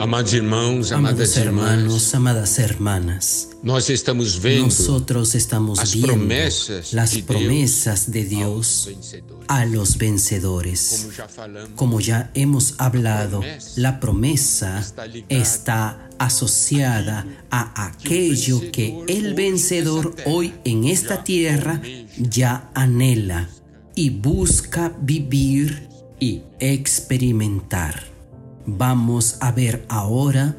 Amados irmãos, amadas Amados hermanos, amadas hermanas, nós estamos vendo nosotros estamos as viendo promessas las de promesas de Dios a los vencedores. Como já falamos, Como ya hemos hablado, la promesa está asociada a aquello que el vencedor hoy en esta tierra ya anhela y busca vivir y experimentar. Vamos a ver ahora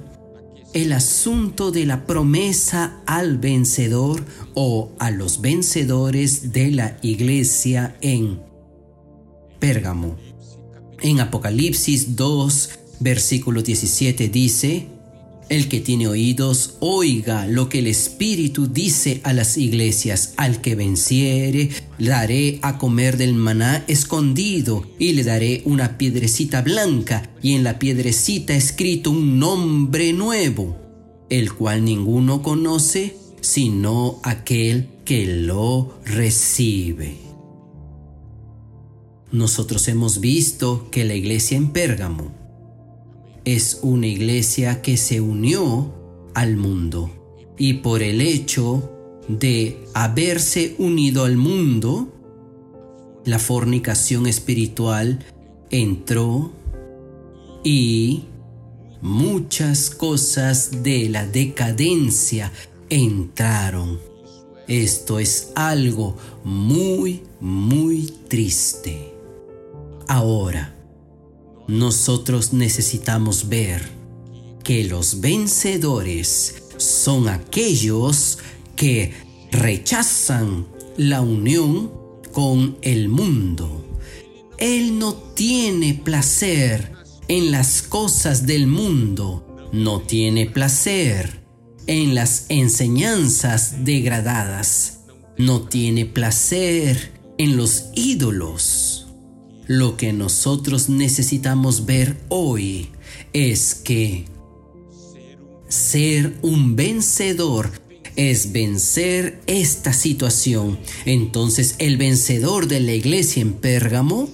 el asunto de la promesa al vencedor o a los vencedores de la iglesia en Pérgamo. En Apocalipsis 2, versículo 17 dice, El que tiene oídos, oiga lo que el Espíritu dice a las iglesias. Al que venciere, daré a comer del maná escondido y le daré una piedrecita blanca y en la piedrecita escrito un nombre nuevo, el cual ninguno conoce sino aquel que lo recibe. Nosotros hemos visto que la iglesia en Pérgamo es una iglesia que se unió al mundo y por el hecho de haberse unido al mundo, la fornicación espiritual entró y muchas cosas de la decadencia entraron. Esto es algo muy, muy triste. Ahora, nosotros necesitamos ver que los vencedores son aquellos que rechazan la unión con el mundo. Él no tiene placer en las cosas del mundo, no tiene placer en las enseñanzas degradadas, no tiene placer en los ídolos. Lo que nosotros necesitamos ver hoy es que ser un vencedor es vencer esta situación. Entonces el vencedor de la iglesia en Pérgamo,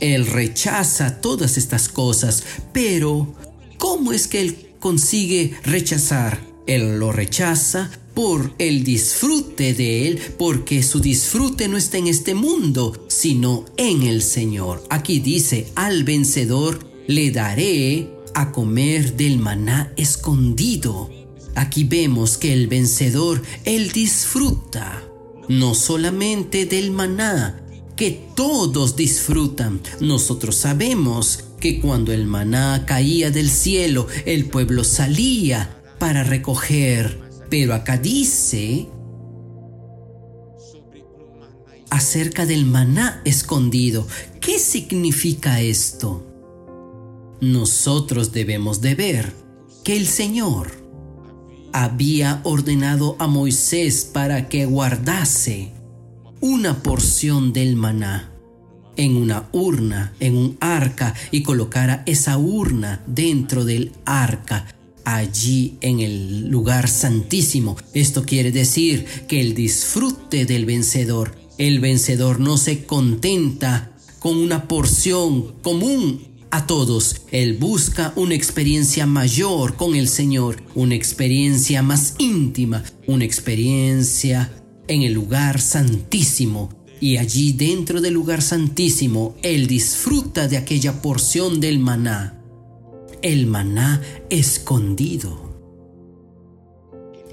él rechaza todas estas cosas, pero ¿cómo es que él consigue rechazar? Él lo rechaza por el disfrute de Él, porque su disfrute no está en este mundo, sino en el Señor. Aquí dice, al vencedor le daré a comer del maná escondido. Aquí vemos que el vencedor, Él disfruta no solamente del maná, que todos disfrutan. Nosotros sabemos que cuando el maná caía del cielo, el pueblo salía para recoger. Pero acá dice acerca del maná escondido. ¿Qué significa esto? Nosotros debemos de ver que el Señor había ordenado a Moisés para que guardase una porción del maná en una urna, en un arca, y colocara esa urna dentro del arca allí en el lugar santísimo. Esto quiere decir que el disfrute del vencedor, el vencedor no se contenta con una porción común a todos. Él busca una experiencia mayor con el Señor, una experiencia más íntima, una experiencia en el lugar santísimo. Y allí dentro del lugar santísimo, Él disfruta de aquella porción del maná el maná escondido.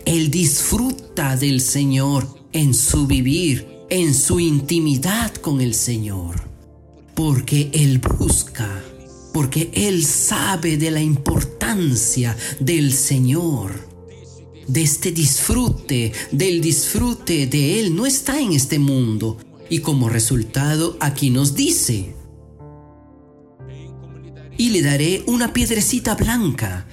Él disfruta del Señor en su vivir, en su intimidad con el Señor, porque Él busca, porque Él sabe de la importancia del Señor, de este disfrute, del disfrute de Él. No está en este mundo. Y como resultado aquí nos dice, y le daré una piedrecita blanca.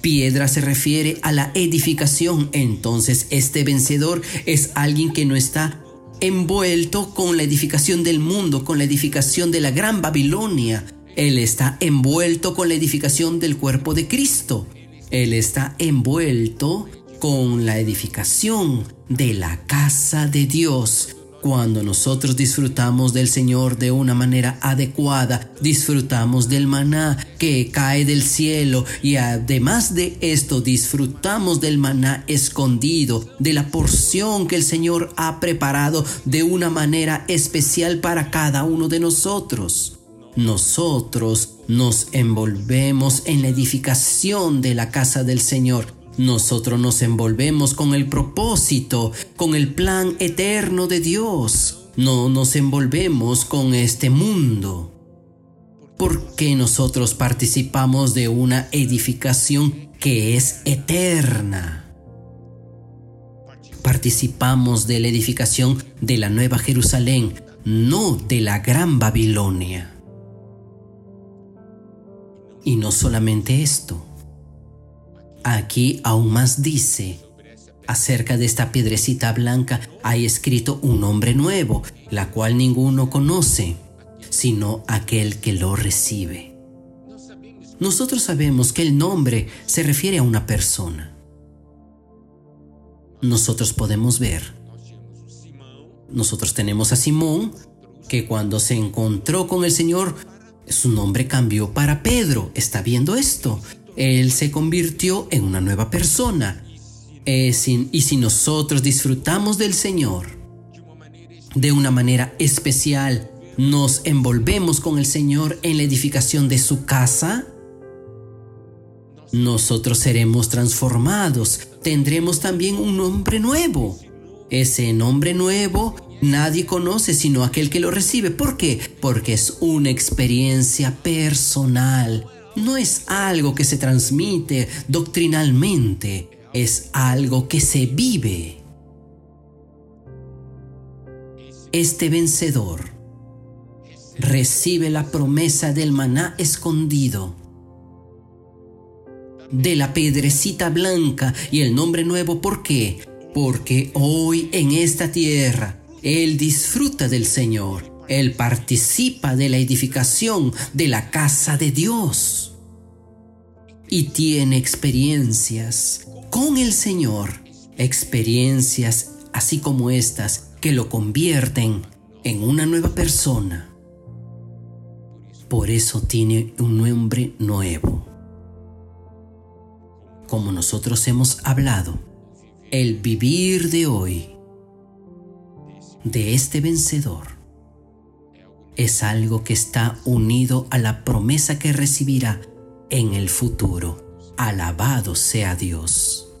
Piedra se refiere a la edificación, entonces este vencedor es alguien que no está envuelto con la edificación del mundo, con la edificación de la gran Babilonia. Él está envuelto con la edificación del cuerpo de Cristo. Él está envuelto con la edificación de la casa de Dios. Cuando nosotros disfrutamos del Señor de una manera adecuada, disfrutamos del maná que cae del cielo y además de esto disfrutamos del maná escondido, de la porción que el Señor ha preparado de una manera especial para cada uno de nosotros. Nosotros nos envolvemos en la edificación de la casa del Señor nosotros nos envolvemos con el propósito, con el plan eterno de Dios. No nos envolvemos con este mundo. Porque nosotros participamos de una edificación que es eterna. Participamos de la edificación de la Nueva Jerusalén, no de la Gran Babilonia. Y no solamente esto Aquí aún más dice, acerca de esta piedrecita blanca hay escrito un nombre nuevo, la cual ninguno conoce, sino aquel que lo recibe. Nosotros sabemos que el nombre se refiere a una persona. Nosotros podemos ver. Nosotros tenemos a Simón, que cuando se encontró con el Señor, su nombre cambió para Pedro. ¿Está viendo esto? Él se convirtió en una nueva persona. y si nosotros disfrutamos del Señor de una manera especial, nos envolvemos con el Señor en la edificación de su casa, nosotros seremos transformados, tendremos también un nombre nuevo. Ese nombre nuevo nadie conoce sino aquel que lo recibe. ¿Por qué? Porque es una experiencia personal no es algo que se transmite doctrinalmente, es algo que se vive. Este vencedor recibe la promesa del maná escondido, de la pedrecita blanca y el nombre nuevo. ¿Por qué? Porque hoy en esta tierra Él disfruta del Señor él participa de la edificación de la casa de Dios y tiene experiencias con el Señor, experiencias así como estas que lo convierten en una nueva persona. Por eso tiene un nombre nuevo. Como nosotros hemos hablado, el vivir de hoy, de este vencedor, es algo que está unido a la promesa que recibirá en el futuro. Alabado sea Dios.